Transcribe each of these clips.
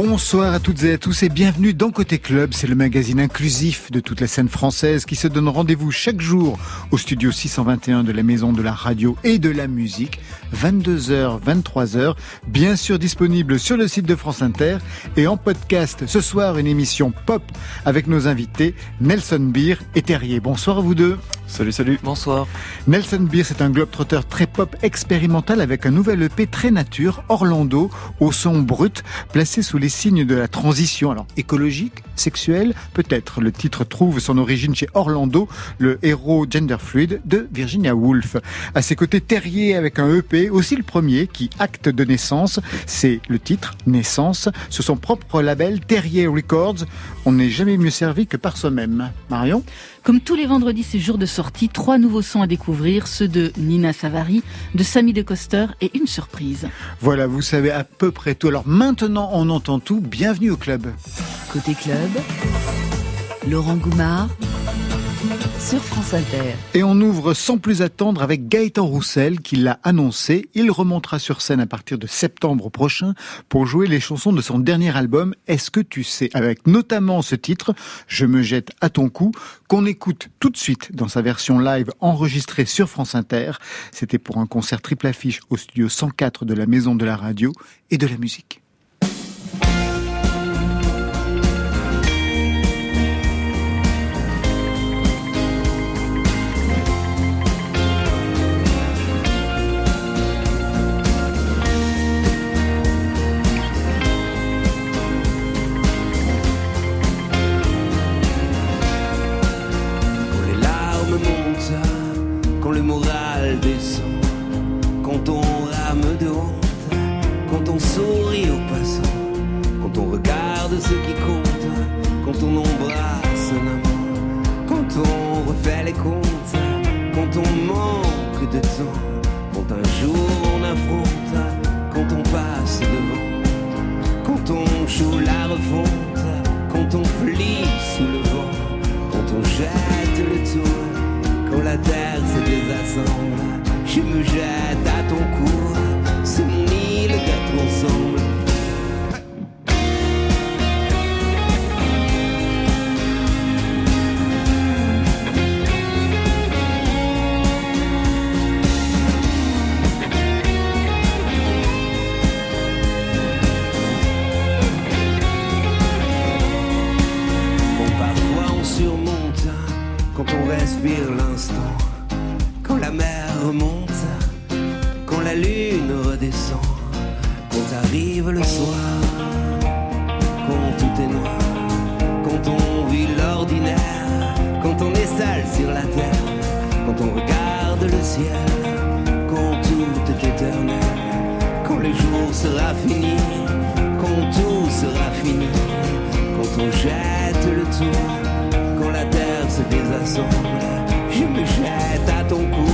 Bonsoir à toutes et à tous et bienvenue dans Côté Club. C'est le magazine inclusif de toute la scène française qui se donne rendez-vous chaque jour au studio 621 de la Maison de la Radio et de la Musique. 22h, 23h, bien sûr disponible sur le site de France Inter et en podcast. Ce soir, une émission pop avec nos invités Nelson Beer et Terrier. Bonsoir à vous deux. Salut, salut. Bonsoir. Nelson Beer, c'est un globe-trotteur très pop expérimental avec un nouvel EP très nature, Orlando, au son brut, placé sous les signes de la transition. Alors, écologique, sexuel, peut-être. Le titre trouve son origine chez Orlando, le héros gender fluid de Virginia Woolf. À ses côtés, Terrier avec un EP, aussi le premier, qui acte de naissance. C'est le titre, Naissance, sur son propre label, Terrier Records. On n'est jamais mieux servi que par soi-même. Marion comme tous les vendredis, c'est jour de sortie, trois nouveaux sons à découvrir, ceux de Nina Savary, de Sammy De Coster et une surprise. Voilà, vous savez à peu près tout. Alors maintenant, on entend tout. Bienvenue au club. Côté club, Laurent Goumard sur France Inter. Et on ouvre sans plus attendre avec Gaëtan Roussel qui l'a annoncé. Il remontera sur scène à partir de septembre prochain pour jouer les chansons de son dernier album Est-ce que tu sais? Avec notamment ce titre Je me jette à ton cou qu'on écoute tout de suite dans sa version live enregistrée sur France Inter. C'était pour un concert triple affiche au studio 104 de la Maison de la Radio et de la musique. Je me jette à ton cou,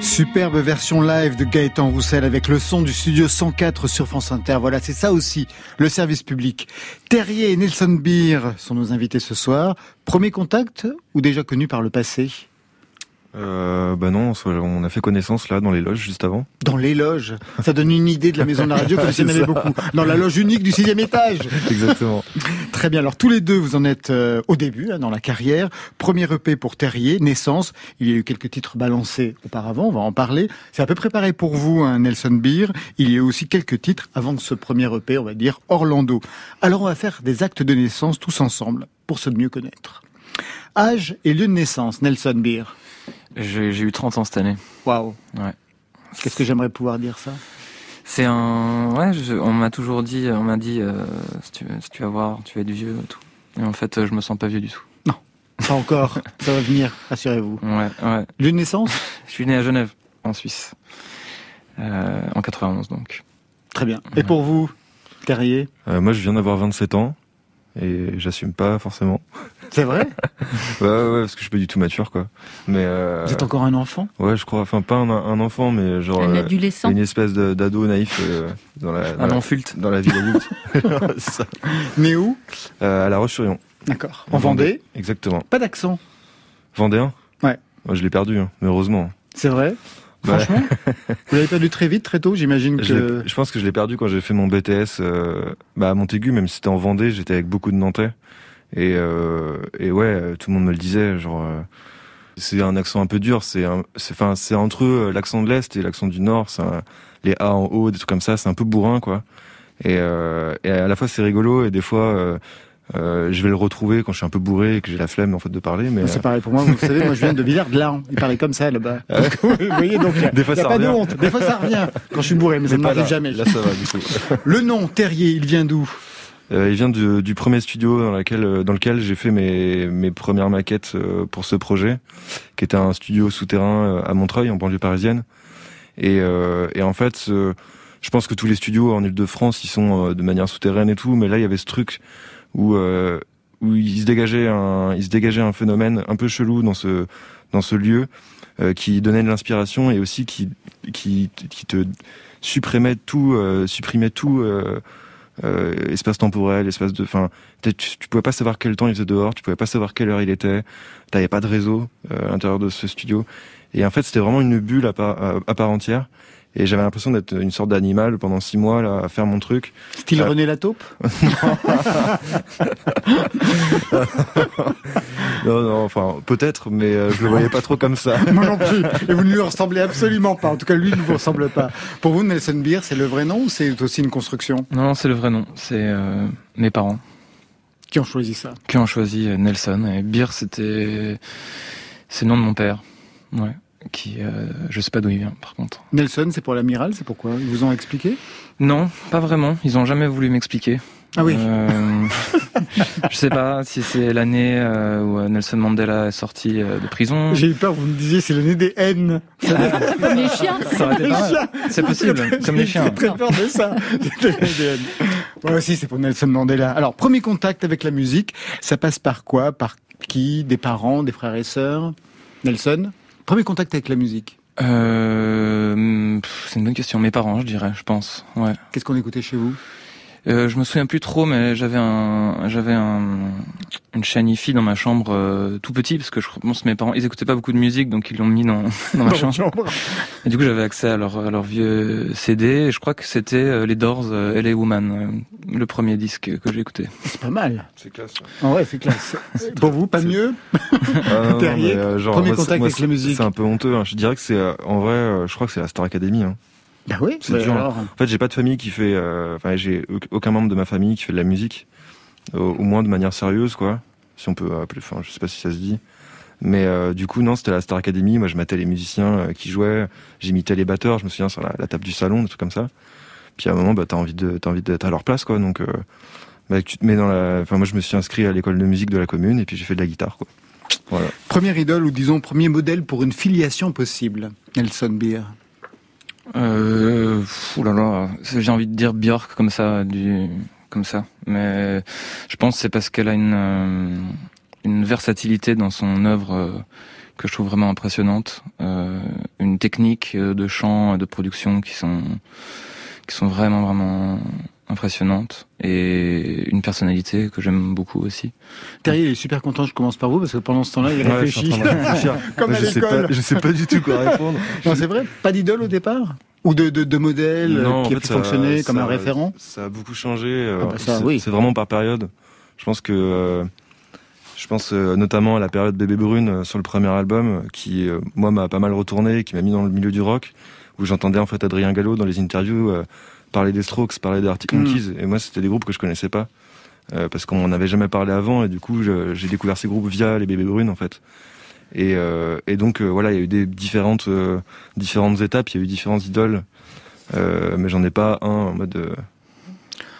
Superbe version live de Gaëtan Roussel avec le son du studio 104 sur France Inter. Voilà, c'est ça aussi, le service public. Terrier et Nelson Beer sont nos invités ce soir. Premier contact ou déjà connu par le passé? Euh, bah non, on a fait connaissance là dans les loges juste avant. Dans les loges Ça donne une idée de la maison de la radio comme s'il y en avait beaucoup. Dans la loge unique du sixième étage Exactement. Très bien, alors tous les deux vous en êtes euh, au début, hein, dans la carrière. Premier EP pour Terrier, Naissance. Il y a eu quelques titres balancés auparavant, on va en parler. C'est à peu près pareil pour vous, hein, Nelson Beer. Il y a eu aussi quelques titres avant ce premier EP, on va dire Orlando. Alors on va faire des actes de naissance tous ensemble pour se mieux connaître. Âge et lieu de naissance, Nelson Beer. J'ai eu 30 ans cette année. Waouh. Ouais. Qu'est-ce que j'aimerais pouvoir dire ça? C'est un. Ouais, on m'a toujours dit, on m'a dit, euh, si, tu, si, tu, vas voir, tu vas être vieux, et tout. Et en fait, je me sens pas vieux du tout. Non, pas encore. ça va venir, assurez-vous. Ouais, ouais. Lieu de naissance? Je suis né à Genève, en Suisse, euh, en 91 donc. Très bien. Et pour vous, Carrier? Euh, Moi, je viens d'avoir 27 ans et j'assume pas forcément. C'est vrai ouais, ouais, parce que je suis pas du tout mature, quoi. Mais euh... Vous êtes encore un enfant Ouais, je crois. Enfin, pas un, un enfant, mais genre un euh, adolescent. une espèce d'ado naïf euh, dans la dans un enfulte dans la vie adulte. ça. Mais où euh, À La Roche-sur-Yon. D'accord. En, Vendée. Exactement. Pas d'accent. Vendéen Ouais. Moi, je l'ai perdu, hein, mais heureusement. C'est vrai Franchement Vous l'avez perdu très vite, très tôt, j'imagine que... Je, je, pense que je l'ai perdu quand j'ai fait mon BTS euh, bah, à Montaigu, même si c'était en Vendée, j'étais avec beaucoup de Nantais. Et, euh, et ouais, tout le monde me le disait, genre... Euh, c'est un accent un peu dur, c'est enfin c'est entre eux l'accent de l'est et l'accent du nord, c'est les A en haut, des trucs comme ça, c'est un peu bourrin quoi. Et, euh, et à la fois c'est rigolo et des fois euh, euh, je vais le retrouver quand je suis un peu bourré et que j'ai la flemme en fait de parler. Mais c'est pareil pour moi. Vous savez, moi je viens de Villard de. Il parlait comme ça là-bas. Ah vous voyez donc des fois, y a ça pas revient. de honte. Des fois ça revient quand je suis bourré, mais, mais ça ne m'arrive jamais. Là ça va du coup. Le nom Terrier, il vient d'où? euh, il vient du, du, premier studio dans, laquelle, dans lequel j'ai fait mes, mes premières maquettes euh, pour ce projet, qui était un studio souterrain euh, à Montreuil, en banlieue parisienne. Et, euh, et en fait, je pense que tous les studios en Ile-de-France, ils sont de manière souterraine et tout, mais là, il y avait ce truc où où il se dégageait un il se dégageait un phénomène un peu chelou dans ce dans ce lieu euh, qui donnait de l'inspiration et aussi qui qui qui te supprimait tout euh, supprimait tout euh, euh espace temporel espace de enfin tu, tu pouvais pas savoir quel temps il faisait dehors tu pouvais pas savoir quelle heure il était t'avais pas de réseau à l'intérieur de ce studio. Et en fait c'était vraiment une bulle à part, à part entière et j'avais l'impression d'être une sorte d'animal pendant six mois là, à faire mon truc. Style euh... René Lataupe Non, non, enfin peut-être, mais euh, je le voyais pas trop comme ça. Moi non plus. Et vous ne lui ressemblez absolument pas. En tout cas, lui ne vous ressemble pas. Pour vous, Nelson Beer, c'est le vrai nom ou c'est aussi une construction? Non, c'est le vrai nom. C'est euh, mes parents. Qui ont choisi ça? Qui ont choisi euh, Nelson. Et Beer, c'était c'est le nom de mon père. Ouais qui euh, je sais pas d'où il vient par contre. Nelson, c'est pour l'amiral, c'est pourquoi Ils vous ont expliqué? Non, pas vraiment. Ils ont jamais voulu m'expliquer. Ah oui. Euh, je sais pas si c'est l'année euh, où Nelson Mandela est sorti euh, de prison. J'ai eu peur, vous me disiez c'est l'année des haines. Comme les chiens. C'est possible, comme les chiens. J'ai très peur de ça. Moi aussi, c'est pour Nelson Mandela. Alors, premier contact avec la musique, ça passe par quoi? Par qui? Des parents, des frères et sœurs? Nelson? Premier contact avec la musique euh, C'est une bonne question. Mes parents, je dirais, je pense. Ouais. Qu'est-ce qu'on écoutait chez vous? Euh, je me souviens plus trop, mais j'avais un, j'avais un, une chaîne IFI dans ma chambre euh, tout petit parce que je pense que mes parents, ils écoutaient pas beaucoup de musique, donc ils l'ont mis dans, dans ma chambre. Et du coup, j'avais accès à leur, à leur vieux CD. Et je crois que c'était euh, les Doors, euh, LA Woman, le premier disque que j'ai écouté. C'est pas mal. C'est classe. Ouais, ouais c'est classe. Pour vous, pas mieux ah, Terrier, premier contact avec la musique. C'est un peu honteux. Hein. Je dirais que c'est, en vrai, je crois que c'est la Star Academy. Hein. Bah oui, c'est dur. Alors... En fait, j'ai pas de famille qui fait. Euh, enfin, j'ai aucun membre de ma famille qui fait de la musique, au, moins de manière sérieuse, quoi. Si on peut appeler. Enfin, je sais pas si ça se dit. Mais euh, du coup, non, c'était la Star Academy. Moi, je matais les musiciens euh, qui jouaient, j'imitais les batteurs. Je me souviens sur la, la, table du salon, des trucs comme ça. Puis à un moment, bah, t'as envie de, t'as envie d'être à leur place, quoi. Donc, bah, tu te mets dans la. Enfin, moi, je me suis inscrit à l'école de musique de la commune et puis j'ai fait de la guitare, quoi. Voilà. Première idole ou disons premier modèle pour une filiation possible, Nelson Beer? Euh, là là, j'ai envie de dire Björk comme ça, du, comme ça. Mais je pense c'est parce qu'elle a une, euh, une versatilité dans son œuvre euh, que je trouve vraiment impressionnante. Euh, une technique de chant, de production qui sont qui sont vraiment vraiment impressionnantes et une personnalité que j'aime beaucoup aussi. Terrier est super content, je commence par vous parce que pendant ce temps-là, il réfléchit. Comme à l'école. Je sais pas du tout quoi répondre. non, c'est vrai, pas d'idole au départ ou de, de, de modèle euh, qui a pu fonctionner comme un référent Ça a beaucoup changé. Euh, ah bah oui. C'est vraiment par période. Je pense que euh, je pense notamment à la période Bébé Brune sur le premier album, qui moi m'a pas mal retourné, qui m'a mis dans le milieu du rock, où j'entendais en fait Adrien Gallo dans les interviews parler des Strokes, parler des Arctic mm. Monkeys, et moi c'était des groupes que je connaissais pas. parce qu'on n'en avait jamais parlé avant et du coup j'ai découvert ces groupes via les bébés brunes en fait et, euh, et donc euh, voilà, il y a eu des différentes euh, différentes étapes, il y a eu différentes idoles, mais j'en ai pas un en mode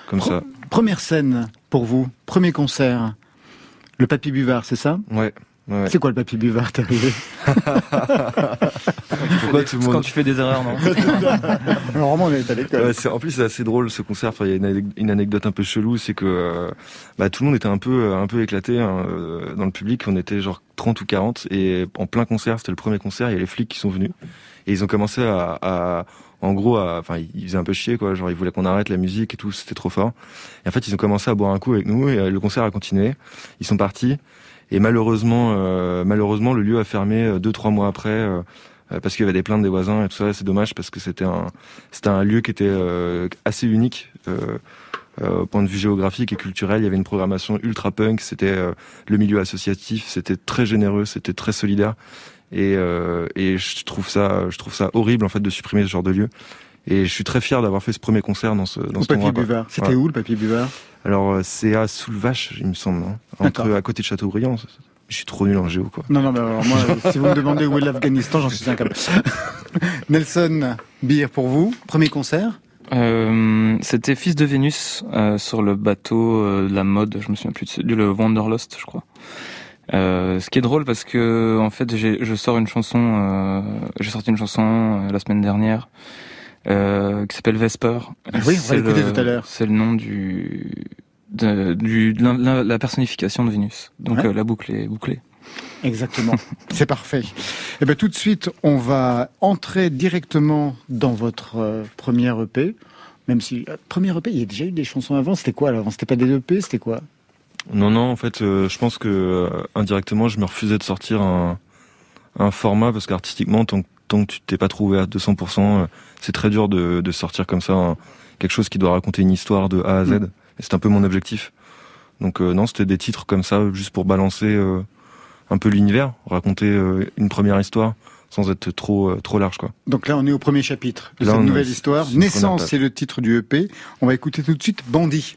comme ça. Première scène pour vous, premier concert, le Papy Buvard, c'est ça? Ouais. C'est quoi le papy buvard, t'es arrivé Pourquoi tout le monde... Quand tu fais des erreurs, non Normalement, on est à l'école. en plus, c'est assez drôle ce concert. il y a une, anecdote un peu chelou, c'est que euh, bah, tout le monde était un peu, un peu éclaté hein, euh, dans le public. On était genre 30 ou 40 et en plein concert, c'était le premier concert. Il y a les flics qui sont venus et ils ont commencé à, à en gros, enfin, ils faisaient un peu chier, quoi. Genre, ils voulaient qu'on arrête la musique et tout, c'était trop fort. Et en fait, ils ont commencé à boire un coup avec nous et euh, le concert a continué. Ils sont partis. Et malheureusement, euh, malheureusement, le lieu a fermé euh, deux trois mois après euh, parce qu'il y avait des plaintes des voisins et tout ça. C'est dommage parce que c'était un c'était un lieu qui était assez unique. au point de vue géographique et culturel, il y avait une programmation ultra punk, c'était le milieu associatif, c'était très généreux, c'était très solidaire, et, et je trouve ça, je trouve ça horrible en fait de supprimer ce genre de lieu. Et je suis très fier d'avoir fait ce premier concert dans ce dans ce Papier Buvard. C'était où le Papier Buvard alors, euh, c'est à Soulvache, il me semble, non Entre, à côté de Châteaubriand. Je suis trop nul en géo, quoi. Non, non, mais alors moi, si vous me demandez où est l'Afghanistan, j'en suis incapable. Nelson Beer, pour vous, premier concert euh, C'était Fils de Vénus euh, sur le bateau euh, de la mode, je me souviens plus du le Wanderlust, je crois. Euh, ce qui est drôle parce que en fait, je sors une chanson, j'ai sorti une chanson la semaine dernière euh, qui s'appelle Vesper. Ah oui, on va l'écouter tout à l'heure. C'est le nom du de, du, de la, la, personnification de Vénus. Donc euh, la boucle est bouclée. Exactement, c'est parfait. Et eh bien tout de suite, on va entrer directement dans votre euh, première EP. Même si euh, première EP, il y a déjà eu des chansons avant. C'était quoi alors? C'était pas des EP, c'était quoi? Non, non. En fait, je pense que indirectement, je me refusais de sortir un, un format parce qu'artistiquement, tant, tant que tu t'es pas trouvé à 200%, c'est très dur de, de, sortir comme ça hein, quelque chose qui doit raconter une histoire de A à Z. Mm. Et c'est un peu mon objectif. Donc euh, non, c'était des titres comme ça, juste pour balancer euh, un peu l'univers, raconter euh, une première histoire sans être trop trop large quoi. Donc là on est au premier chapitre de cette nouvelle histoire. Naissance c'est le titre du EP. On va écouter tout de suite Bandit.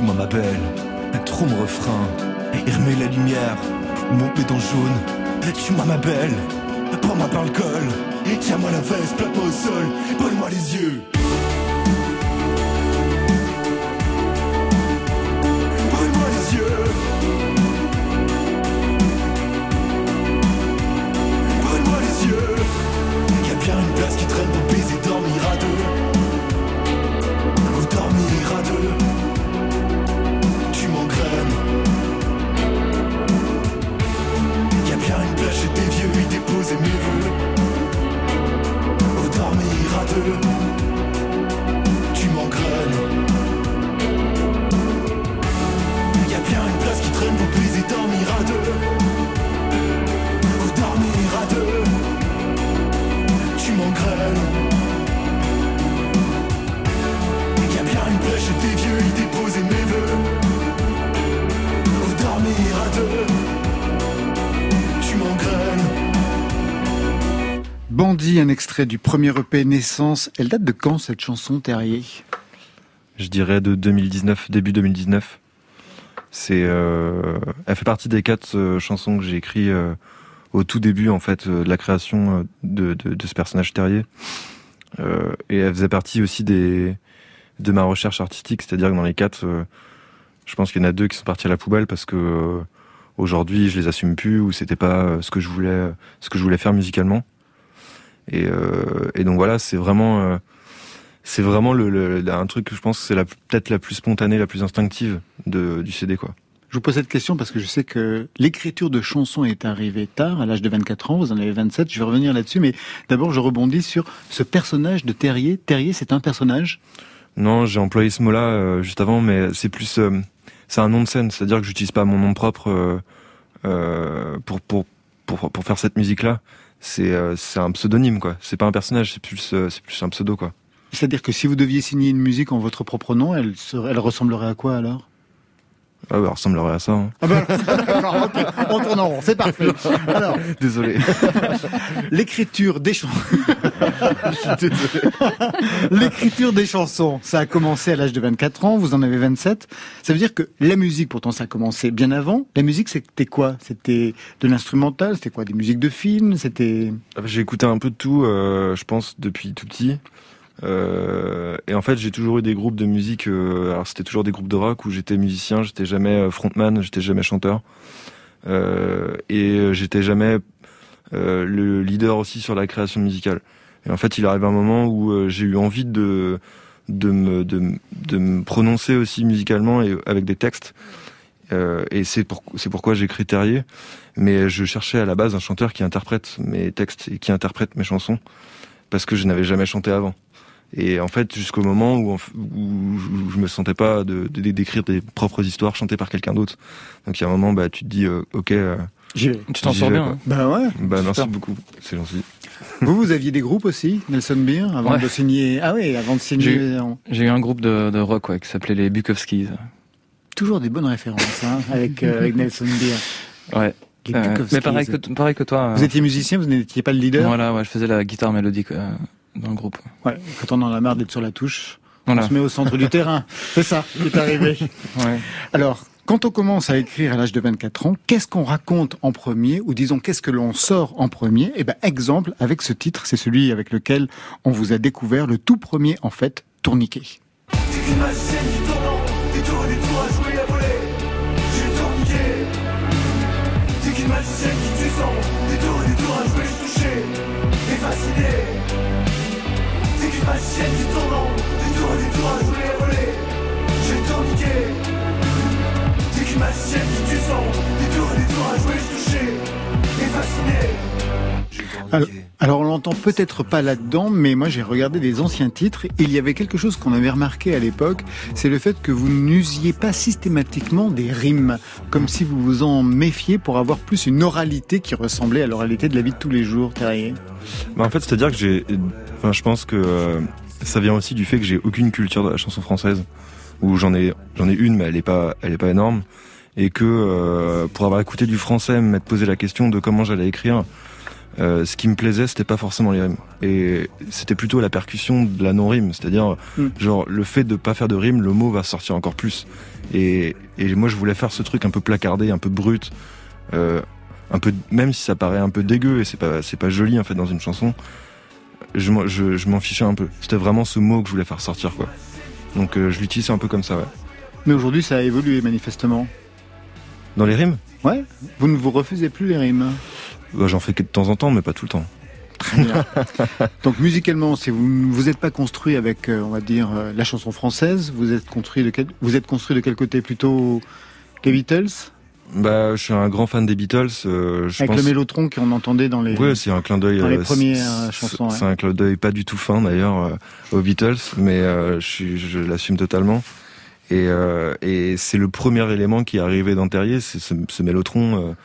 d'hier. Tu m'as ma belle, trop mon refrain. Et la lumière, mon béton jaune. Tu m'as ma belle, prends-moi par le col. Et tiens-moi la veste, plate-moi au sol, brûle-moi les yeux. Bandit, un extrait du premier EP Naissance. Elle date de quand cette chanson, Terrier? Je dirais de 2019, début 2019. C'est, euh, elle fait partie des quatre euh, chansons que j'ai écrites euh, au tout début en fait de la création de, ce personnage terrier. Et elle faisait partie aussi de ma recherche artistique, c'est-à-dire que dans les quatre, je pense qu'il y en a deux qui sont partis à la poubelle parce que aujourd'hui je les assume plus ou c'était pas ce que je voulais, ce que je voulais faire musicalement. Et, euh, et donc voilà, c'est vraiment euh, c'est vraiment le, le- un truc que je pense que c'est peut-être la plus spontanée, la plus instinctive de, du CD quoi. Je vous pose cette question parce que je sais que l'écriture de chansons est arrivée tard, à l'âge de 24 ans, vous en avez 27, je vais revenir là-dessus, mais d'abord je rebondis sur ce personnage de Terrier. Terrier, c'est un personnage? Non, j'ai employé ce mot-là euh, juste avant, mais c'est plus euh, c'est un nom de scène, c'est-à-dire que j'utilise pas mon nom propre euh, pour, pour pour pour faire cette musique-là. C'est euh, c'est un pseudonyme quoi. C'est pas un personnage, c'est plus euh, plus un pseudo quoi. C'est-à-dire que si vous deviez signer une musique en votre propre nom, elle, elle ressemblerait à quoi alors? Ah ouais, ressemblerait à ça. hein. ah ben, d'accord, ok, On tourne en rond, c'est parfait. Alors, Désolé. l'écriture des chansons. l'écriture des chansons, ça a commencé à l'âge de 24 ans, vous en avez 27. Ça veut dire que la musique, pourtant, ça a commencé bien avant. La musique, c'était quoi? C'était de l'instrumental C'était quoi? Des musiques de films C'était J'ai écouté un peu de tout, euh, je pense, depuis tout petit. Euh, et en fait, j'ai toujours eu des groupes de musique. euh, alors, c'était toujours des groupes de rock où j'étais musicien, j'étais jamais euh, frontman, j'étais jamais chanteur, Euh, et euh, j'étais jamais euh, le leader aussi sur la création musicale. Et en fait, il arrive un moment où j'ai eu envie de de me de, de me prononcer aussi musicalement et avec des textes. Et c'est pour, c'est pourquoi j'ai écrit Terrier. Mais je cherchais à la base un chanteur qui interprète mes textes et qui interprète mes chansons parce que je n'avais jamais chanté avant. Et en fait, jusqu'au moment où, où je me sentais pas de, de- d'écrire des propres histoires chantées par quelqu'un d'autre. Donc il y a un moment, bah, tu te dis, euh, ok, euh, J'y vais. Tu t'en J'y sors vais, bien. hein. Bah ouais. bah merci beaucoup, c'est gentil. Vous, vous aviez des groupes aussi, Nelson Beer, avant Ouais. de signer. Ah oui, avant de signer. J'ai- en- J'ai eu un groupe de, de rock ouais, qui s'appelait les Bukowskis. Toujours des bonnes références hein, avec, euh, avec Nelson Beer. Ouais. Les Euh, Bukowskis. mais pareil que, pareil que toi. Vous euh, étiez musicien, vous n'étiez pas le leader. Voilà, ouais, je faisais la guitare mélodique euh, dans le groupe. Ouais, quand on en a marre d'être sur la touche, Voilà. on se met au centre du terrain. C'est ça qui est arrivé. Ouais. Alors, quand on commence à écrire à l'âge de 24 ans, qu'est-ce qu'on raconte en premier ou disons qu'est-ce que l'on sort en premier? Eh ben, exemple avec ce titre, c'est celui avec lequel on vous a découvert le tout premier en fait, Tourniquet. T'es qu'une magicienne qui tue sang Des tours et des tours à jouer, je touché Et fasciné. J'ai Alors, on l'entend peut-être pas là-dedans, mais moi j'ai regardé des anciens titres. Et il y avait quelque chose qu'on avait remarqué à l'époque, c'est le fait que vous n'usiez pas systématiquement des rimes, comme si vous vous en méfiez pour avoir plus une oralité qui ressemblait à l'oralité de la vie de tous les jours, Terrier. Bah en fait, c'est-à-dire que j'ai, enfin, je pense que euh, ça vient aussi du fait que j'ai aucune culture de la chanson française, où j'en ai, j'en ai une, mais elle est pas, elle est pas énorme, et que euh, pour avoir écouté du français, m'être posé la question de comment j'allais écrire, euh, ce qui me plaisait, c'était pas forcément les rimes, et c'était plutôt la percussion de la non-rime, c'est-à-dire mm. genre le fait de pas faire de rime, le mot va sortir encore plus. Et, et moi, je voulais faire ce truc un peu placardé, un peu brut, euh, un peu, même si ça paraît un peu dégueu et c'est pas, c'est pas joli en fait dans une chanson. Je, je, je m'en fichais un peu. C'était vraiment ce mot que je voulais faire sortir, quoi. Donc euh, je l'utilise un peu comme ça, ouais. Mais aujourd'hui, ça a évolué manifestement. Dans les rimes Ouais. Vous ne vous refusez plus les rimes bah, J'en fais que de temps en temps, mais pas tout le temps. Très bien. Donc musicalement, si vous vous n'êtes pas construit avec, euh, on va dire, euh, la chanson française, vous êtes construit de quel, vous êtes construit de quel côté? Plutôt les Beatles? Bah, je suis un grand fan des Beatles. Euh, Avec le mélotron qu'on entendait dans les. Ouais, c'est un clin d'œil. Dans les premières chansons. C'est un clin d'œil pas du tout fin d'ailleurs aux Beatles, mais je, je l'assume totalement. Et, et c'est le premier élément qui est arrivé dans Terrier, c'est ce, ce mélotron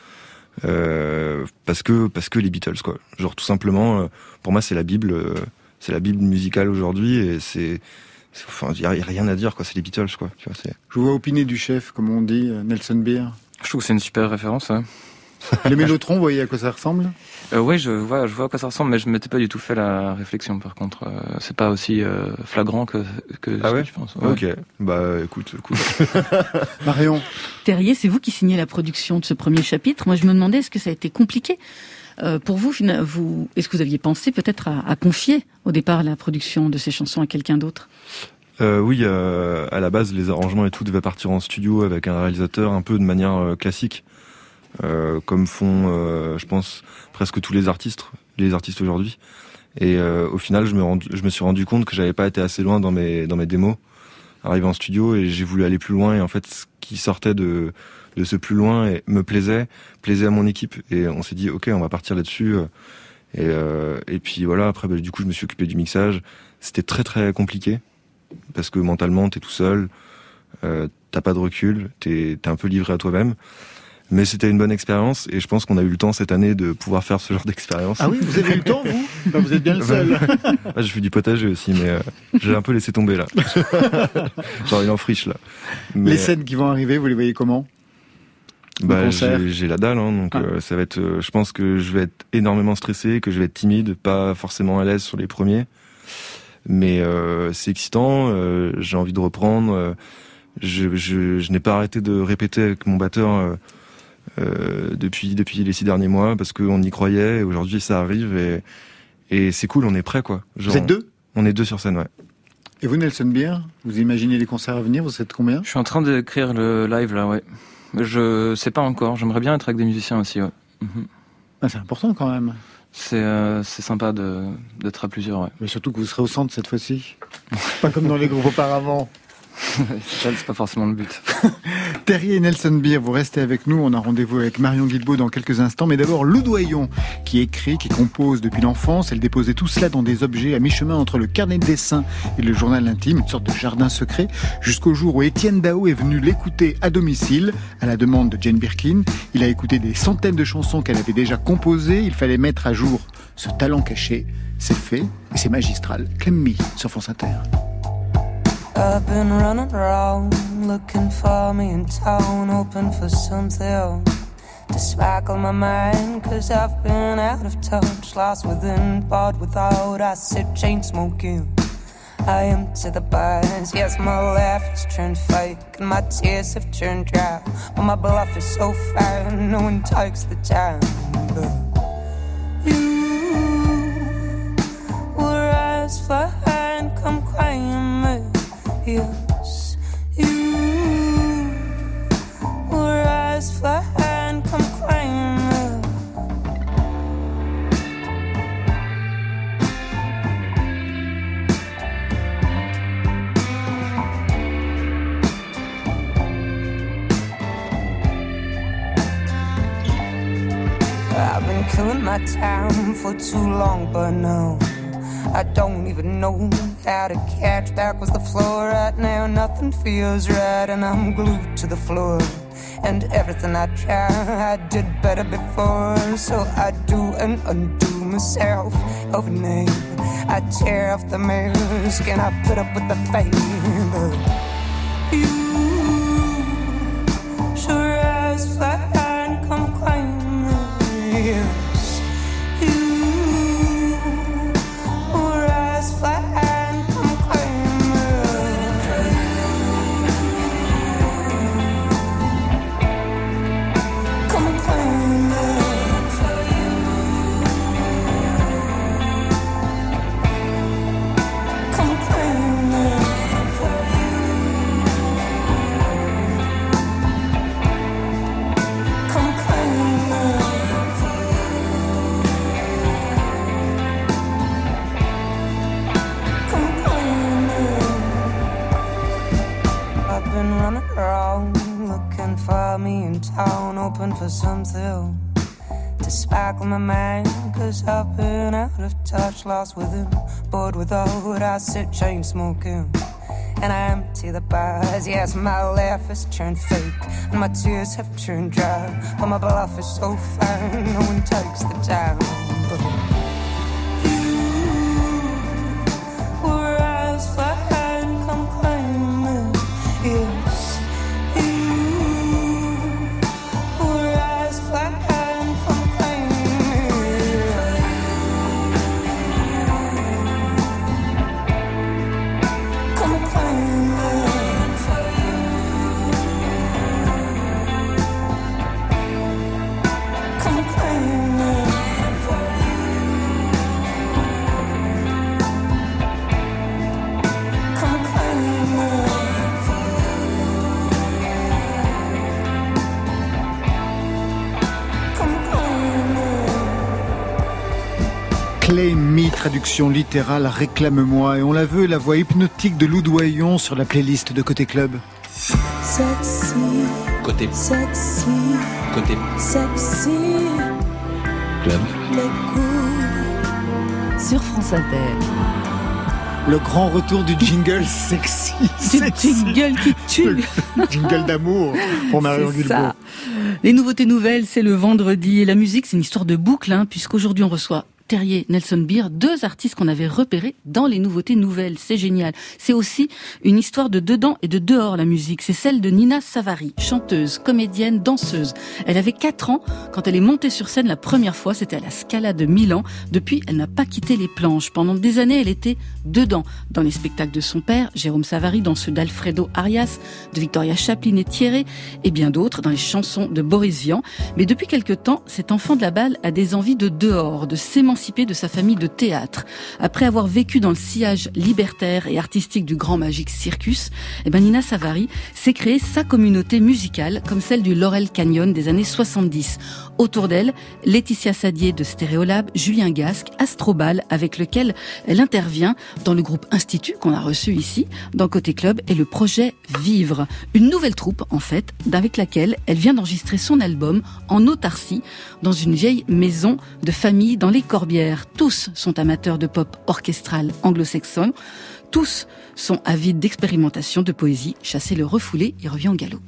euh, parce que parce que les Beatles quoi. Genre tout simplement, euh, pour moi c'est la Bible, euh, c'est la Bible musicale aujourd'hui et c'est Enfin, il n'y a rien à dire, quoi. C'est les Beatles, quoi. Tu vois, Je vois opiner du chef, comme on dit, Nelson Beer. Je trouve que c'est une super référence. Hein. Le Mélotron, vous voyez à quoi ça ressemble? Euh, Oui, je vois, je vois à quoi ça ressemble, mais je m'étais pas du tout fait la réflexion. Par contre, euh, c'est pas aussi euh, flagrant que, que ah ce ouais? que tu penses. Ok, bah écoute, écoute. Marion. Terrier, c'est vous qui signez la production de ce premier chapitre. Moi, je me demandais, est-ce que ça a été compliqué euh, pour vous, vous est-ce que vous aviez pensé peut-être à, à, confier au départ la production de ces chansons à quelqu'un d'autre? Euh, oui, euh, à la base, les arrangements et tout devaient partir en studio avec un réalisateur un peu de manière classique. Euh, comme font, euh, je pense, presque tous les artistes, les artistes aujourd'hui. Et euh, au final, je me, je me suis rendu compte que j'avais pas été assez loin dans mes, dans mes démos, arrivé en studio, et j'ai voulu aller plus loin. Et en fait, ce qui sortait de, de ce plus loin et me plaisait, plaisait à mon équipe. Et on s'est dit, ok, on va partir là-dessus. Et, et puis voilà, après, bah, du coup, je me suis occupé du mixage. C'était très très compliqué parce que mentalement, t'es tout seul, euh, t'as pas de recul, t'es es un peu livré à toi-même. Mais c'était une bonne expérience et je pense qu'on a eu le temps cette année de pouvoir faire ce genre d'expérience. Ah oui, vous avez eu le temps, vous bah, Vous êtes bien le seul. ah, je fais du potager aussi, mais euh, j'ai un peu laissé tomber là. Genre il en friche là. les scènes qui vont arriver, vous les voyez comment? Bah, j'ai la dalle, hein, donc ah. euh, ça va être. Euh, je pense que je vais être énormément stressé, que je vais être timide, pas forcément à l'aise sur les premiers, mais c'est excitant. j'ai envie de reprendre. je, je, je n'ai pas arrêté de répéter avec mon batteur euh, depuis depuis les six derniers mois parce qu'on y croyait. et Aujourd'hui, ça arrive et et c'est cool. On est prêt quoi. vous êtes deux On est deux sur scène, ouais. Et vous, Nelson Beer, vous imaginez les concerts à venir Vous êtes combien Je suis en train d'écrire le live là, ouais. Je sais pas encore. J'aimerais bien être avec des musiciens aussi, ouais. Mhm. Ah, c'est important quand même. C'est euh, sympa d'être à plusieurs, ouais. Mais surtout que vous serez au centre cette fois-ci. pas comme dans les groupes auparavant. c'est pas forcément le but. Terrier et Nelson Beer, vous restez avec nous. On a rendez-vous avec Marion Guilbault dans quelques instants. Mais d'abord, Loudoyon, qui écrit, qui compose depuis l'enfance. Elle déposait tout cela dans des objets à mi-chemin entre le carnet de dessin et le journal intime, une sorte de jardin secret, jusqu'au jour où Étienne Dao est venu l'écouter à domicile, à la demande de Jane Birkin. Il a écouté des centaines de chansons qu'elle avait déjà composées. Il fallait mettre à jour ce talent caché. C'est fait et c'est magistral. Clem sur France Inter. I've been running around looking for me in town, hoping for something to sparkle my mind. Cause I've been out of touch, lost within, bored without I sit chain smoking. I am to the buzz. Yes, my laugh has turned fake and my tears have turned dry. But my bluff is so fine, no one takes the time. But you were as far been killing my time for too long, but no. I don't even know how to catch back was the floor right now. Nothing feels right, and I'm glued to the floor. And everything I try, I did better before. So I do and undo myself of name. I tear off the mask and I put up with the fame. For something to sparkle my mind. Cause I've been out of touch, lost within, bored with without. I sit chain smoking. And I empty the bars. Yes, my laugh has turned fake, and my tears have turned dry. But my bluff is so fine, no one takes the time. Traduction littérale Réclame-moi et on la veut la voix hypnotique de Loudoyon sur la playlist de Côté Club. Sexy. Côté. Sexy. Côté. Sexy. Club. Sur France Inter. Le grand retour du jingle sexy. Du jingle qui tue. jingle d'amour pour Marion Guilbault. Les nouveautés nouvelles, c'est le vendredi. Et la musique, c'est une histoire de boucle, hein, puisqu'aujourd'hui on reçoit Terrier, Nelson Beer, deux artistes qu'on avait repérés dans les nouveautés nouvelles. C'est génial. C'est aussi une histoire de dedans et de dehors la musique. C'est celle de Nina Savary, chanteuse, comédienne, danseuse. Elle avait 4 ans quand elle est montée sur scène la première fois. C'était à la Scala de Milan. Depuis, elle n'a pas quitté les planches. Pendant des années, elle était dedans. Dans les spectacles de son père, Jérôme Savary, dans ceux d'Alfredo Arias, de Victoria Chaplin et Thierry, et bien d'autres, dans les chansons de Boris Vian. Mais depuis quelque temps, cet enfant de la balle a des envies de dehors, de s'émanciper de sa famille de théâtre. Après avoir vécu dans le sillage libertaire et artistique du grand magique Circus, eh ben Nina Savary s'est créée sa communauté musicale comme celle du Laurel Canyon des années 70. Autour d'elle, Laetitia Sadier de Stéréolab, Julien Gasque, Astrobal, avec lequel elle intervient dans le groupe Institut qu'on a reçu ici, dans Côté Club, et le projet Vivre. Une nouvelle troupe, en fait, avec laquelle elle vient d'enregistrer son album en autarcie, dans une vieille maison de famille dans les Corbières. Tous sont amateurs de pop orchestral anglo-saxon. Tous sont avides d'expérimentation, de poésie. Chasser le refoulé, il revient en galop.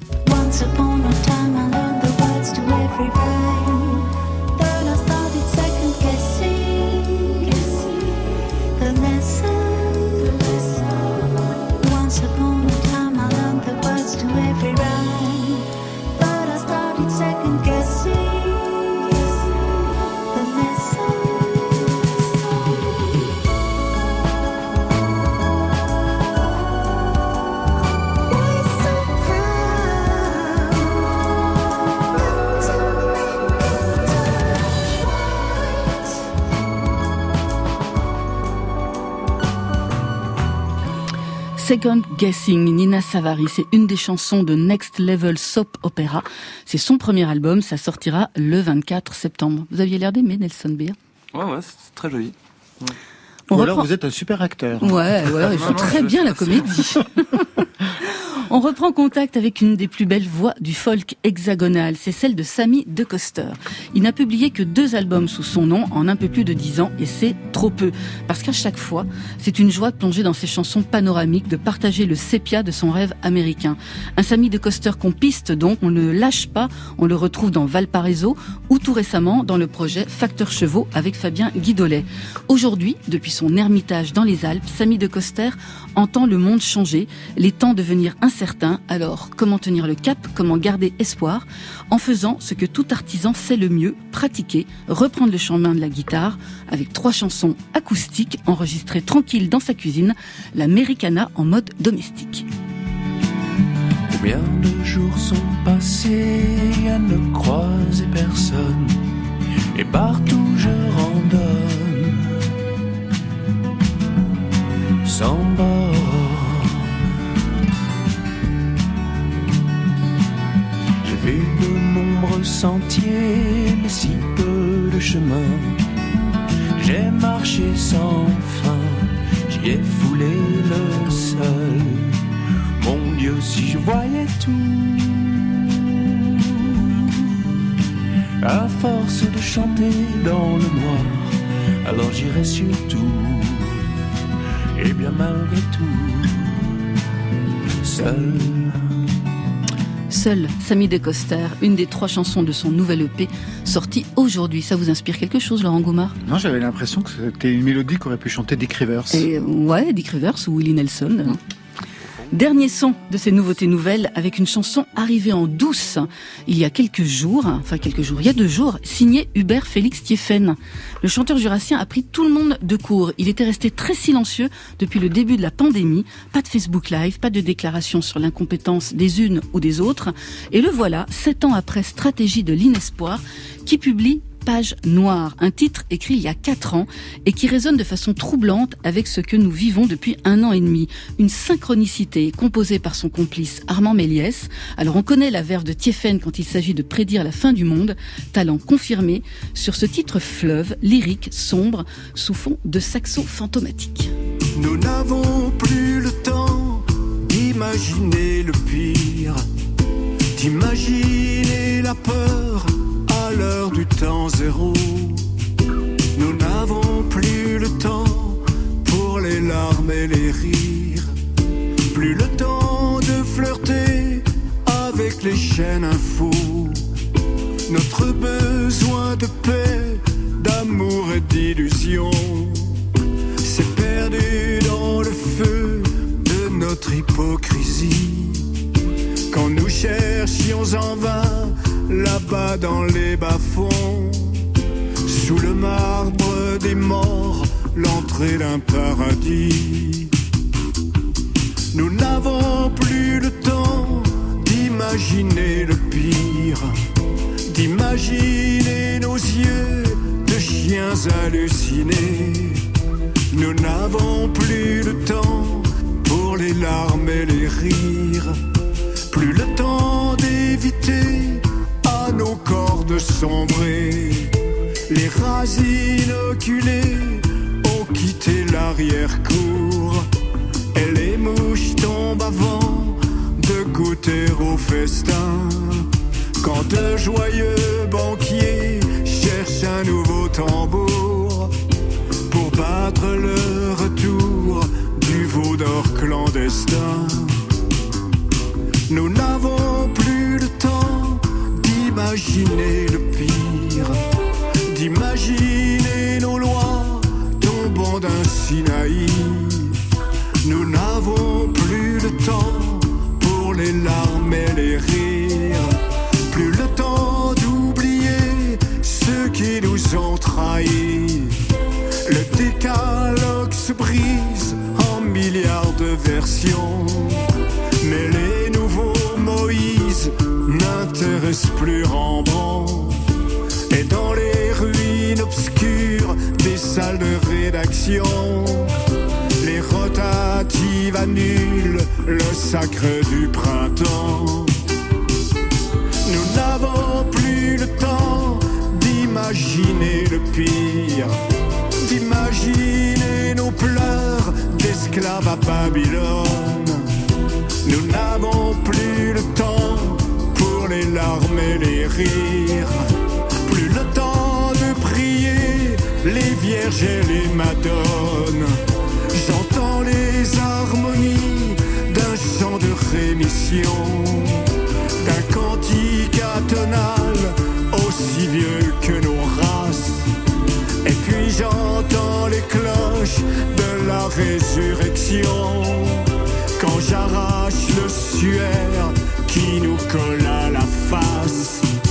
Second Guessing, Nina Savary, c'est une des chansons de Next Level Soap Opera. C'est son premier album, ça sortira le 24 septembre. Vous aviez l'air d'aimer Nelson Beer Ouais, ouais, c'est très joli. Ou alors vous êtes un super acteur. Ouais, ouais, il faut très bien la comédie. On reprend contact avec une des plus belles voix du folk hexagonal, c'est celle de Sammy DeCoster. Il n'a publié que deux albums sous son nom en un peu plus de dix ans et c'est trop peu. Parce qu'à chaque fois, c'est une joie de plonger dans ses chansons panoramiques, de partager le sépia de son rêve américain. Un Sammy DeCoster qu'on piste donc, on ne lâche pas, on le retrouve dans Valparaiso ou tout récemment dans le projet Facteur Chevaux avec Fabien Guidolet. Aujourd'hui, depuis son ermitage dans les Alpes, Sammy DeCoster entend le monde changer, les temps devenir incertains, alors comment tenir le cap, comment garder espoir, en faisant ce que tout artisan sait le mieux, pratiquer, reprendre le chemin de la guitare, avec trois chansons acoustiques enregistrées tranquilles dans sa cuisine, l'Americana en mode domestique. Combien de jours sont passés à ne croiser personne, et partout je sans bord. de nombreux sentiers, mais si peu de chemin. J'ai marché sans fin, j'y ai foulé le sol. Mon Dieu, si je voyais tout, à force de chanter dans le noir, alors j'irai surtout, et bien malgré tout, seul. Seul, Samy DeCoster, une des trois chansons de son nouvel EP, sorti aujourd'hui. Ça vous inspire quelque chose, Laurent Goumard? Non, j'avais l'impression que c'était une mélodie qu'aurait pu chanter Dick Rivers. Et, ouais, Dick Rivers ou Willie Nelson. Mmh. Dernier son de ces nouveautés nouvelles avec une chanson arrivée en douce il y a quelques jours, enfin quelques jours, il y a deux jours, signé Hubert Félix Thieffen. Le chanteur jurassien a pris tout le monde de court. Il était resté très silencieux depuis le début de la pandémie. Pas de Facebook Live, pas de déclaration sur l'incompétence des unes ou des autres. Et le voilà, sept ans après Stratégie de l'inespoir, qui publie Page noire, un titre écrit il y a quatre ans et qui résonne de façon troublante avec ce que nous vivons depuis un an et demi. Une synchronicité composée par son complice Armand Méliès. Alors on connaît la verve de Tiefen quand il s'agit de prédire la fin du monde, talent confirmé sur ce titre fleuve, lyrique, sombre, sous fond de saxo fantomatique. Nous n'avons plus le temps d'imaginer le pire, d'imaginer la peur à l'heure du temps zéro. Nous n'avons plus le temps pour les larmes et les rires. Plus le temps de flirter avec les chaînes info. Notre besoin de paix, d'amour et d'illusion s'est perdu dans le feu de notre hypocrisie. Quand nous cherchions en vain là-bas dans les bas-fonds, sous le marbre des morts, l'entrée d'un paradis. Nous n'avons plus le temps d'imaginer le pire, d'imaginer nos yeux de chiens hallucinés. Nous n'avons plus le temps pour les larmes et les rires, plus le temps d'éviter nos corps de. Les rats inoculés ont quitté l'arrière-cour. Et les mouches tombent avant de goûter au festin. Quand de joyeux banquiers cherchent un nouveau tambour pour battre le retour du veau d'or clandestin. Nous n'avons plus le d'imaginer le pire, d'imaginer nos lois tombant d'un Sinaï. Nous n'avons plus le temps pour les larmes et les rires, plus le temps d'oublier ceux qui nous ont trahis. Le décalogue se brise en milliards de versions, plus Rembrandt. Et dans les ruines obscures des salles de rédaction, les rotatives annulent le sacre du printemps. Nous n'avons plus le temps d'imaginer le pire, d'imaginer nos pleurs d'esclaves à Babylone. Nous n'avons rire. Plus le temps de prier les vierges et les madones. J'entends les harmonies d'un chant de rémission, d'un cantique atonal aussi vieux que nos races. Et puis j'entends les cloches de la résurrection quand j'arrache le suaire qui nous colle à la face.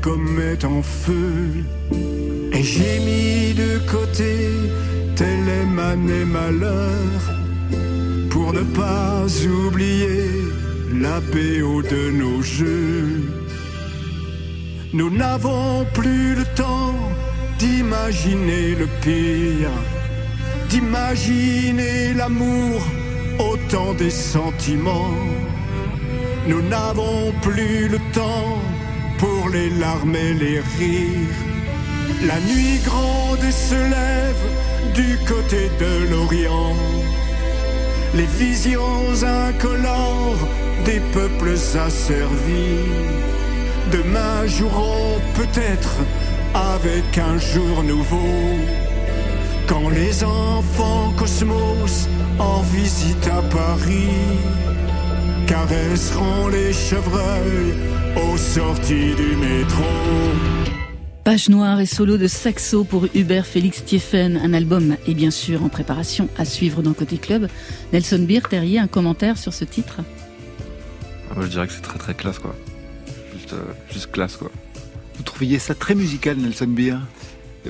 Une comète en feu. Et j'ai mis de côté tel est ma malheur pour ne pas oublier la BO de nos jeux. Nous n'avons plus le temps d'imaginer le pire, d'imaginer l'amour au temps des sentiments. Nous n'avons plus le temps les larmes et les rires. La nuit grande se lève du côté de l'Orient. Les visions incolores des peuples asservis. Demain joueront peut-être avec un jour nouveau. Quand les enfants cosmos en visite à Paris caresseront les chevreuils aux sorties du métro. Page noire et solo de saxo pour Hubert Félix Thieffen, un album est bien sûr en préparation à suivre dans Côté Club. Nelson Beer, Terrier, un commentaire sur ce titre Ah, Moi, je dirais que c'est très très classe quoi. Juste, euh, juste classe quoi. Vous trouviez ça très musical, Nelson Beer?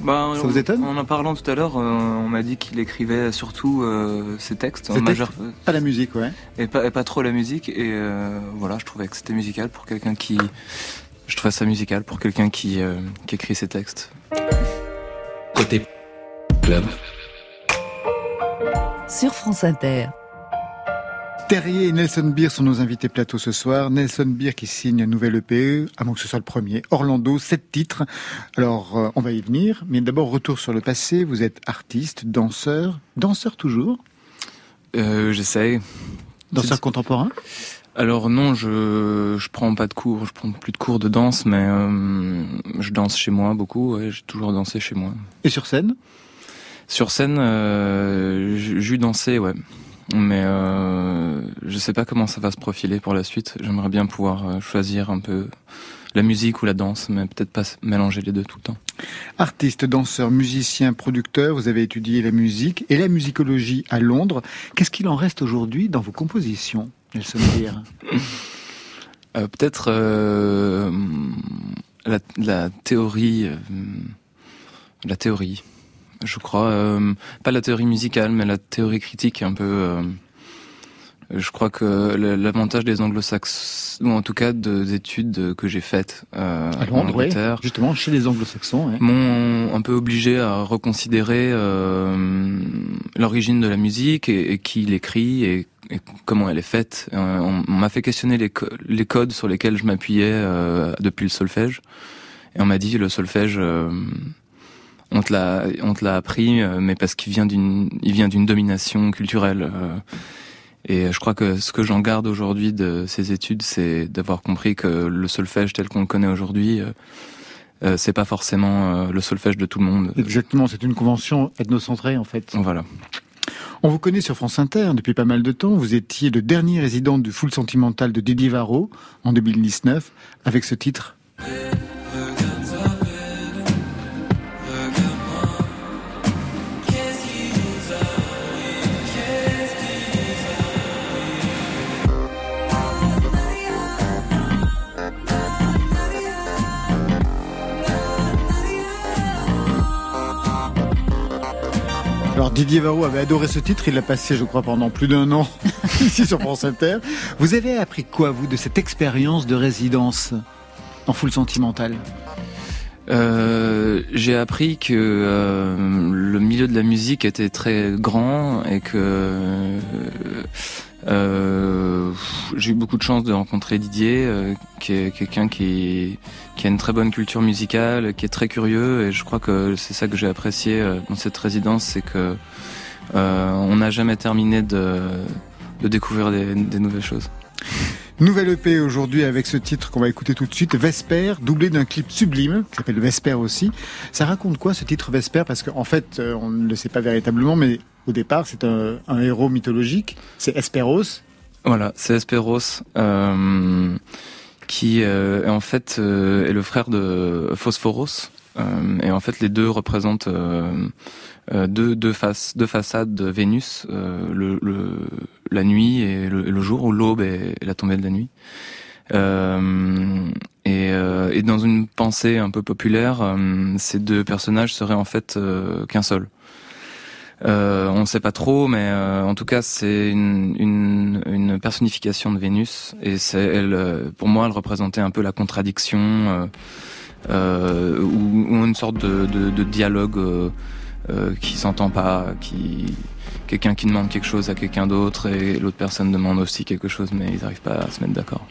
Ben, Ça vous étonne En en parlant tout à l'heure, euh, on m'a dit qu'il écrivait surtout euh, ses textes en Ses majeur Pas la musique, ouais. et pas, et pas trop la musique. Et euh, voilà, je trouvais que c'était musical pour quelqu'un qui. Je trouvais ça musical pour quelqu'un qui, euh, qui écrit ses textes. Côté club. Sur France Inter. Terrier et Nelson Beer sont nos invités plateau ce soir. Nelson Beer qui signe un nouvel EPE, à moins que ce soit le premier. Orlando, sept titres. Alors, euh, on va y venir. Mais d'abord, retour sur le passé. Vous êtes artiste, danseur. Danseur toujours Euh, J'essaye. Danseur contemporain Alors non, je je prends pas de cours, je prends plus de cours de danse, mais euh, je danse chez moi beaucoup. Ouais, j'ai toujours dansé chez moi. Et sur scène? Sur scène, euh, j'ai j'ai dansé, ouais. Mais euh, je sais pas comment ça va se profiler pour la suite. J'aimerais bien pouvoir euh, choisir un peu la musique ou la danse, mais peut-être pas mélanger les deux tout le temps. Artiste, danseur, musicien, producteur, vous avez étudié la musique et la musicologie à Londres. Qu'est-ce qu'il en reste aujourd'hui dans vos compositions, Nelson Beer Euh, peut-être euh, la, la théorie, euh, la théorie, je crois, euh, pas la théorie musicale, mais la théorie critique un peu. euh, je crois que l'avantage des anglo-saxons, ou en tout cas de- des études que j'ai faites euh, À en Londres, oui. Angleterre, Justement, chez les anglo-saxons. ouais. m'ont un peu obligé à reconsidérer euh, l'origine de la musique et, et qui l'écrit et, et comment elle est faite. Euh, on on m'a fait questionner les, co- les codes sur lesquels je m'appuyais euh, depuis le solfège. Et on m'a dit le solfège, euh, on te l'a, on te l'a appris, euh, mais parce qu'il vient d'une, il vient d'une domination culturelle. euh, et je crois que ce que j'en garde aujourd'hui de ces études, c'est d'avoir compris que le solfège tel qu'on le connaît aujourd'hui, euh, euh, c'est pas forcément euh, le solfège de tout le monde. Exactement, c'est une convention ethnocentrée en fait. Voilà. On vous connaît sur France Inter depuis pas mal de temps. Vous étiez le dernier résident du Full Sentimental de Didier Varro en 2019 avec ce titre. Didier Varro avait adoré ce titre, il l'a passé, je crois, pendant plus d'un an ici sur France Inter. Vous avez appris quoi, vous, de cette expérience de résidence en full sentimental euh, j'ai appris que euh, le milieu de la musique était très grand et que euh, j'ai eu beaucoup de chance de rencontrer Didier, euh, qui est quelqu'un qui, qui a une très bonne culture musicale, qui est très curieux, et je crois que c'est ça que j'ai apprécié euh, dans cette résidence, c'est que on n'a jamais terminé de, de découvrir des, des nouvelles choses. Nouvelle EP aujourd'hui avec ce titre qu'on va écouter tout de suite, Vesper, doublé d'un clip sublime qui s'appelle Vesper aussi. Ça raconte quoi ce titre Vesper? Parce qu'en fait, on ne le sait pas véritablement, mais au départ, c'est un, héros mythologique, c'est Esperos. Voilà, c'est Esperos, euh, qui euh, en fait euh, est le frère de Phosphoros. et en fait, les deux représentent deux, deux, façades de Vénus, la nuit et le, jour, ou l'aube et, la tombée de la nuit. et, dans une pensée un peu populaire, ces deux personnages seraient en fait qu'un seul. Euh, on ne sait pas trop, mais euh, en tout cas, c'est une, une, personnification de Vénus, et c'est elle, euh, pour moi, elle représentait un peu la contradiction ou, une sorte de dialogue qui s'entend pas, qui quelqu'un qui demande quelque chose à quelqu'un d'autre et l'autre personne demande aussi quelque chose, mais ils n'arrivent pas à se mettre d'accord.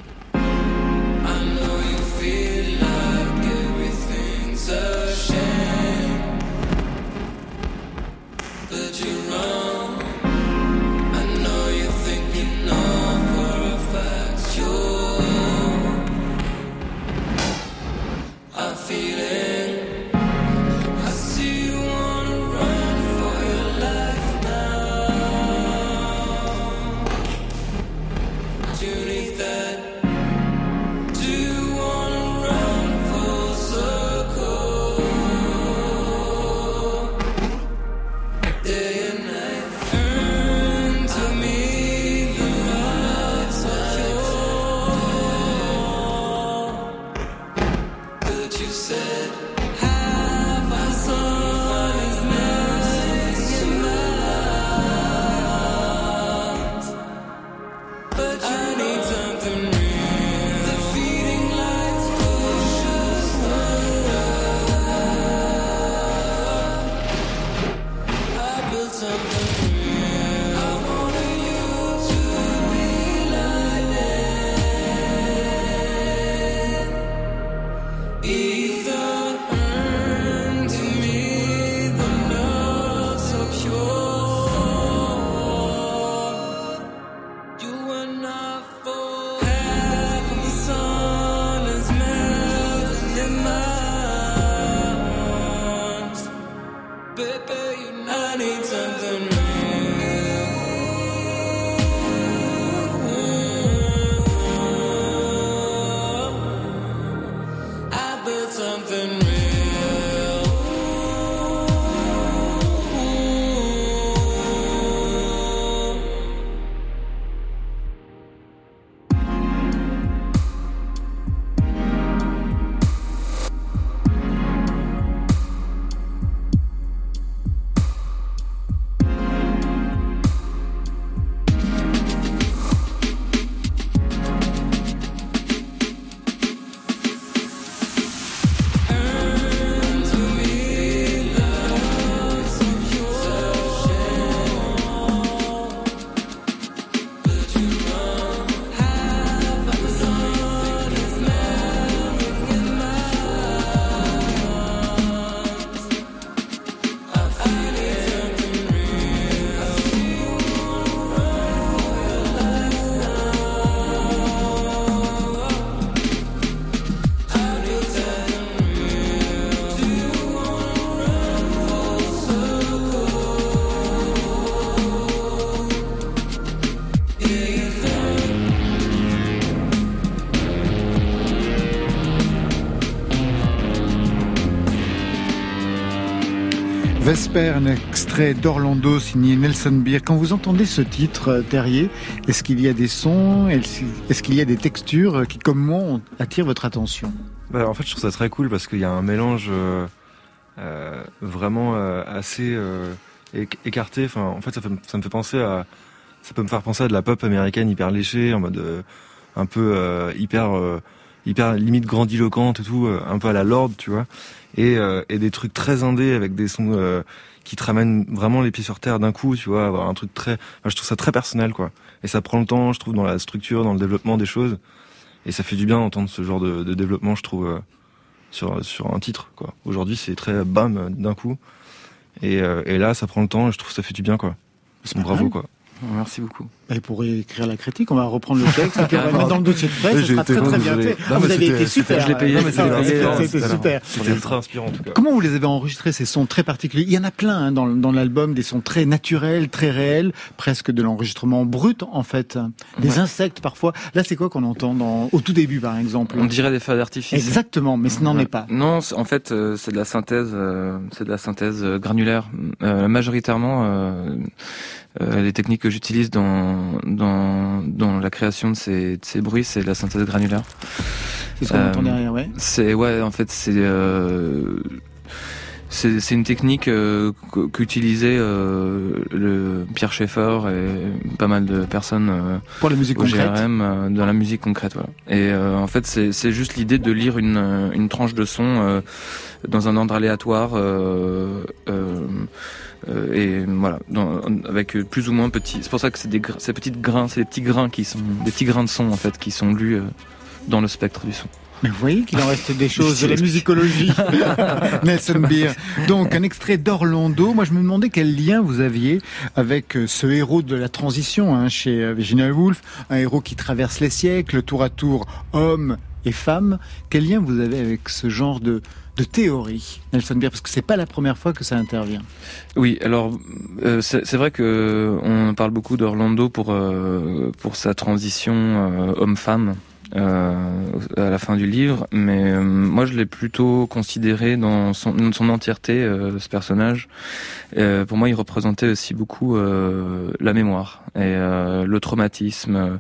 Un extrait d'Orlando signé Nelson Beer. Quand vous entendez ce titre, euh, Terrier, est-ce qu'il y a des sons, est-ce qu'il y a des textures qui, comme moi, attirent votre attention? Bah, En fait, je trouve ça très cool parce qu'il y a un mélange euh, euh vraiment euh, assez écarté. Enfin, en fait, ça, me fait penser à, ça peut me faire penser à de la pop américaine hyper léchée, en mode un peu hyper hyper limite grandiloquente et tout, un peu à la Lord, tu vois, et, et des trucs très indés avec des sons qui te ramènent vraiment les pieds sur terre d'un coup, tu vois, avoir un truc très, je trouve ça très personnel, quoi. Et ça prend le temps, je trouve, dans la structure, dans le développement des choses. Et ça fait du bien d'entendre ce genre de, de développement, je trouve, euh, sur, sur un titre, quoi. Aujourd'hui, c'est très bam d'un coup. Et, euh, et là, ça prend le temps et je trouve que ça fait du bien, quoi. Bravo, quoi. Merci beaucoup. Et pour écrire la critique, on va reprendre le texte et puis on va mettre dans le dossier de presse. Ce sera très très bien fait. vous avez été super. Je l'ai payé, mais c'était super. C'était ultra inspirant en tout cas. Comment vous les avez enregistrés ces sons très particuliers? Il y en a plein hein, dans, dans l'album, des sons très naturels, très réels, presque de l'enregistrement brut en fait. Des insectes parfois. Là, c'est quoi qu'on entend dans, au tout début par exemple? On dirait des feux d'artifice. Exactement, mais ce n'en est pas. Non, en fait, euh, c'est de la synthèse, euh, c'est de la synthèse euh, granulaire. majoritairement euh, les techniques que j'utilise dans, dans, dans la création de ces, de ces bruits, c'est la synthèse granulaire. C'est ce qu'on entend euh, derrière, ouais. C'est ouais, en fait, c'est euh, c'est une technique euh, qu'utilisait euh, le Pierre Schaeffer et pas mal de personnes euh, pour la musique concrète GRM, dans la musique concrète voilà. et en fait c'est juste l'idée de lire une, une tranche de son dans un ordre aléatoire euh, et voilà, dans, avec plus ou moins petits. C'est pour ça que c'est des ces petits grains, c'est des petits grains qui sont des petits grains de son en fait qui sont lus euh, dans le spectre du son. Mais vous voyez qu'il en reste des choses de la musicologie. Nelson Beer. Donc, un extrait d'Orlando. Moi, je me demandais quel lien vous aviez avec euh, ce héros de la transition hein, chez Virginia Woolf. Un héros qui traverse les siècles, tour à tour, homme et femme. Quel lien vous avez avec ce genre de, de théorie, Nelson Beer, parce que c'est pas la première fois que ça intervient. Oui, alors euh, c'est vrai que on parle beaucoup d'Orlando pour euh, pour sa transition euh, homme-femme. à la fin du livre, mais moi je l'ai plutôt considéré dans son, son entièreté, ce personnage. pour moi, il représentait aussi beaucoup la mémoire et le traumatisme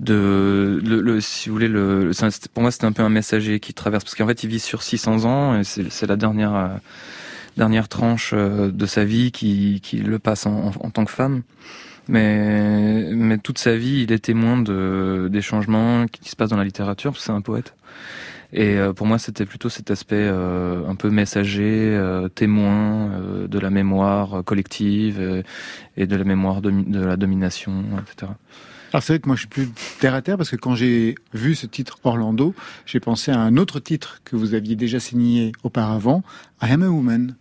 de le, le, si vous voulez le, pour moi c'était un peu un messager qui traverse parce qu'en fait il vit sur 600 ans et c'est la dernière euh, dernière tranche euh, de sa vie qui, qui le passe en, en, tant que femme. Mais mais toute sa vie il est témoin de des changements qui se passent dans la littérature parce que c'est un poète. Et euh, pour moi c'était plutôt cet aspect un peu messager témoin de la mémoire collective et de la mémoire de, de la domination etc alors c'est vrai que moi je suis plus terre à terre parce que quand j'ai vu ce titre Orlando, j'ai pensé à un autre titre que vous aviez déjà signé auparavant, I Am a Woman.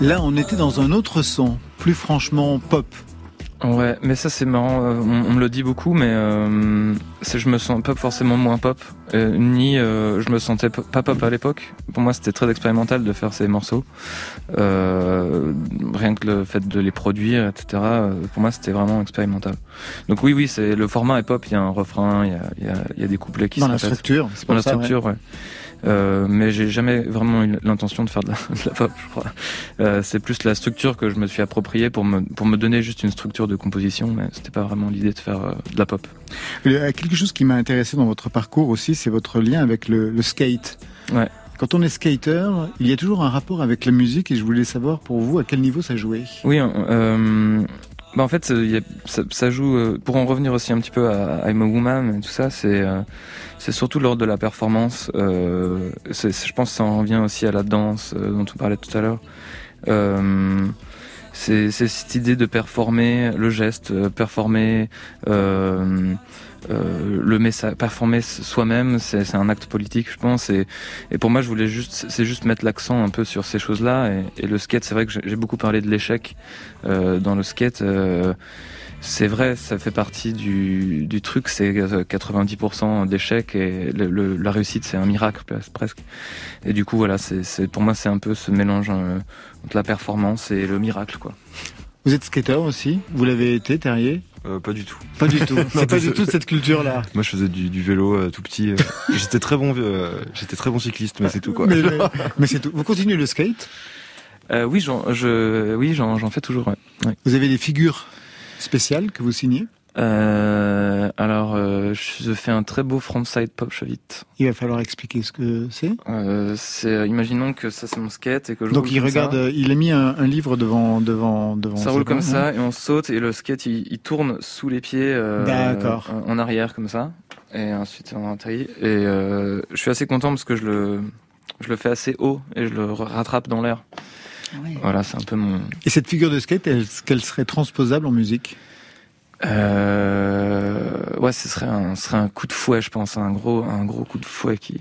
Là, on était dans un autre son, plus franchement pop. Ouais, mais ça c'est marrant, euh, on, me le dit beaucoup, mais euh, je me sens pas forcément moins pop, euh, ni euh, je me sentais pas pop à l'époque. Pour moi c'était très expérimental de faire ces morceaux, rien que le fait de les produire, etc. Pour moi c'était vraiment expérimental. Donc oui, oui, c'est le format est pop, il y a un refrain, il y a, il y a, il y a des couplets qui dans la structure, dans la structure, ouais. Euh, mais j'ai jamais vraiment eu l'intention de faire de la, pop, je crois. Euh, c'est plus la structure que je me suis appropriée pour me, pour me donner juste une structure de composition, mais c'était pas vraiment l'idée de faire euh, de la pop. Quelque chose qui m'a intéressé dans votre parcours aussi, c'est votre lien avec le, le skate. Ouais. Quand on est skater, il y a toujours un rapport avec la musique et je voulais savoir pour vous à quel niveau ça jouait. Oui, euh, bah en fait, ça, joue. pour en revenir aussi un petit peu à I'm a Woman et tout ça, c'est c'est surtout lors de la performance. Euh, je pense que ça en revient aussi à la danse euh, dont on parlait tout à l'heure. Euh, c'est cette idée de performer le geste, euh, performer euh, euh, le message, performer soi-même, c'est un acte politique, je pense. Et, et pour moi, je voulais juste, c'est juste mettre l'accent un peu sur ces choses-là. Et, et, le skate, c'est vrai que j'ai beaucoup parlé de l'échec euh, dans le skate. Euh, c'est vrai, ça fait partie du, du truc, c'est 90% d'échecs et le, la réussite c'est un miracle presque. Et du coup voilà, c'est pour moi c'est un peu ce mélange euh, entre la performance et le miracle quoi. Vous êtes skater aussi? Vous l'avez été, Terrier? Euh, pas du tout. Pas du tout. C'est pas du tout cette culture-là. Moi, je faisais du, vélo euh, tout petit. Euh. j'étais très bon, j'étais très bon cycliste, mais c'est tout quoi. Mais, c'est tout. Vous continuez le skate? Oui, j'en, je, oui, j'en, fais toujours. Vous avez des figures spéciales que vous signez? Euh, alors, euh, je fais un très beau frontside pop vite. Il va falloir expliquer ce que c'est. Euh, c'est, imaginons que ça c'est mon skate et que je donc il regarde, il a mis un, livre devant devant devant. Ça roule comme ça et on saute et le skate il, tourne sous les pieds. D'accord. En, arrière comme ça et ensuite on atterrit et je suis assez content parce que je le je le fais assez haut et je le rattrape dans l'air. Ah voilà, c'est un peu mon. Et cette figure de skate, est-ce qu'elle serait transposable en musique? Euh, ouais, ce serait un, ce serait un coup de fouet, je pense, un gros, un gros coup de fouet qui,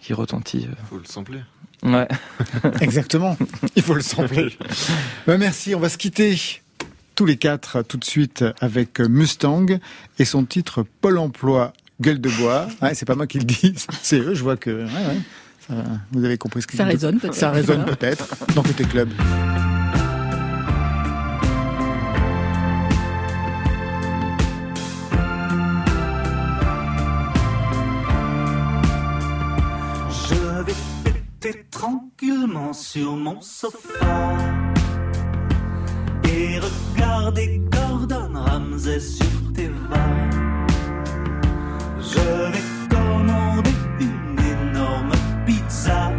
qui retentit. Faut le sampler. Ouais. Exactement. Il faut le sampler. bah, merci. On va se quitter tous les quatre tout de suite avec Mustang et son titre Pôle Emploi Gueule de bois. Ouais, c'est pas moi qui le dis, c'est eux. Je vois que ouais, ouais, ça, vous avez compris ce que ça résonne peut-être. Ça résonne peut-être dans côté club. Sur mon sofa et regarder Gordon Ramsay sur tes Je vais commander une énorme pizza.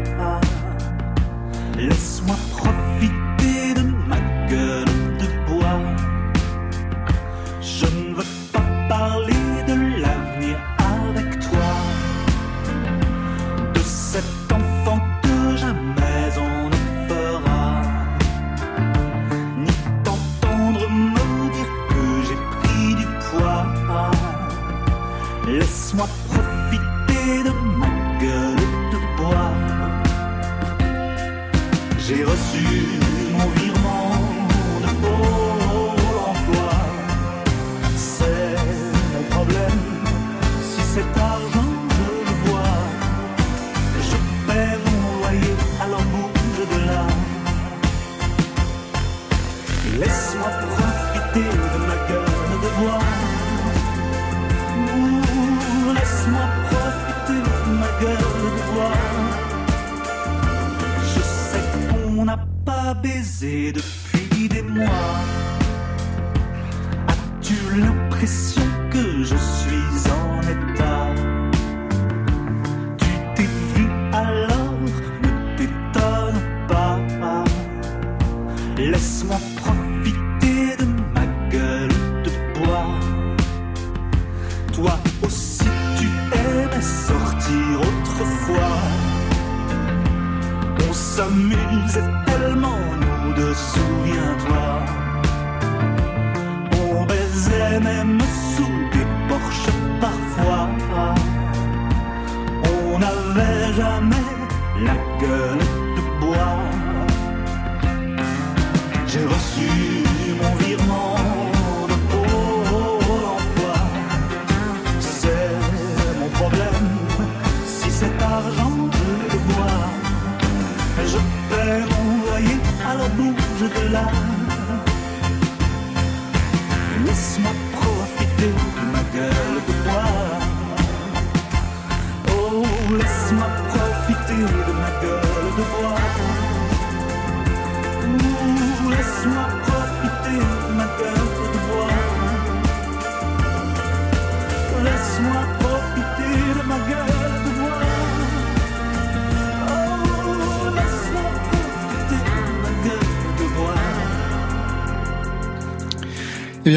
Bouge de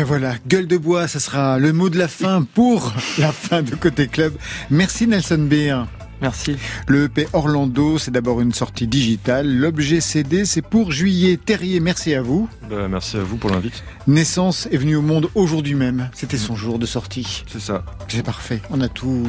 bien voilà, gueule de bois, ça sera le mot de la fin pour la fin de Côté Club. Merci Nelson Beer. Merci. Le EP Orlando, c'est d'abord une sortie digitale. L'objet CD, c'est pour juillet. Terrier, merci à vous. Bah, merci à vous pour l'invite. Naissance est venue au monde aujourd'hui même. C'était son jour de sortie. C'est ça. C'est parfait. On a tout,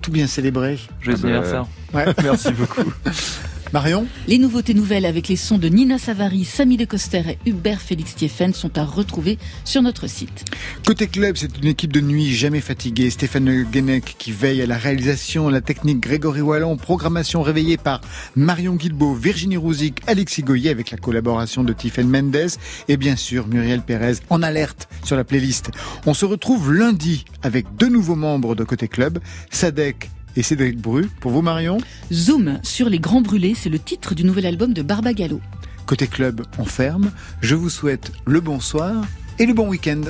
tout bien célébré. Joyeux ah bah, anniversaire. Ouais. merci beaucoup. Marion Les nouveautés nouvelles avec les sons de Nina Savary, Samy Decoster et Hubert Félix Thieffen sont à retrouver sur notre site. Côté club, c'est une équipe de nuit jamais fatiguée. Stéphane Guenec qui veille à la réalisation, la technique Grégory Wallon, programmation réveillée par Marion Guilbeault, Virginie Rouzic, Alexis Goyer avec la collaboration de Tiffen Mendes et bien sûr Muriel Pérez en alerte sur la playlist. On se retrouve lundi avec deux nouveaux membres de Côté Club, Sadek et Cédric Bru. Pour vous, Marion Zoom sur les grands brûlés, c'est le titre du nouvel album de Barbagallo. Côté club, on ferme. Je vous souhaite le bonsoir et le bon week-end.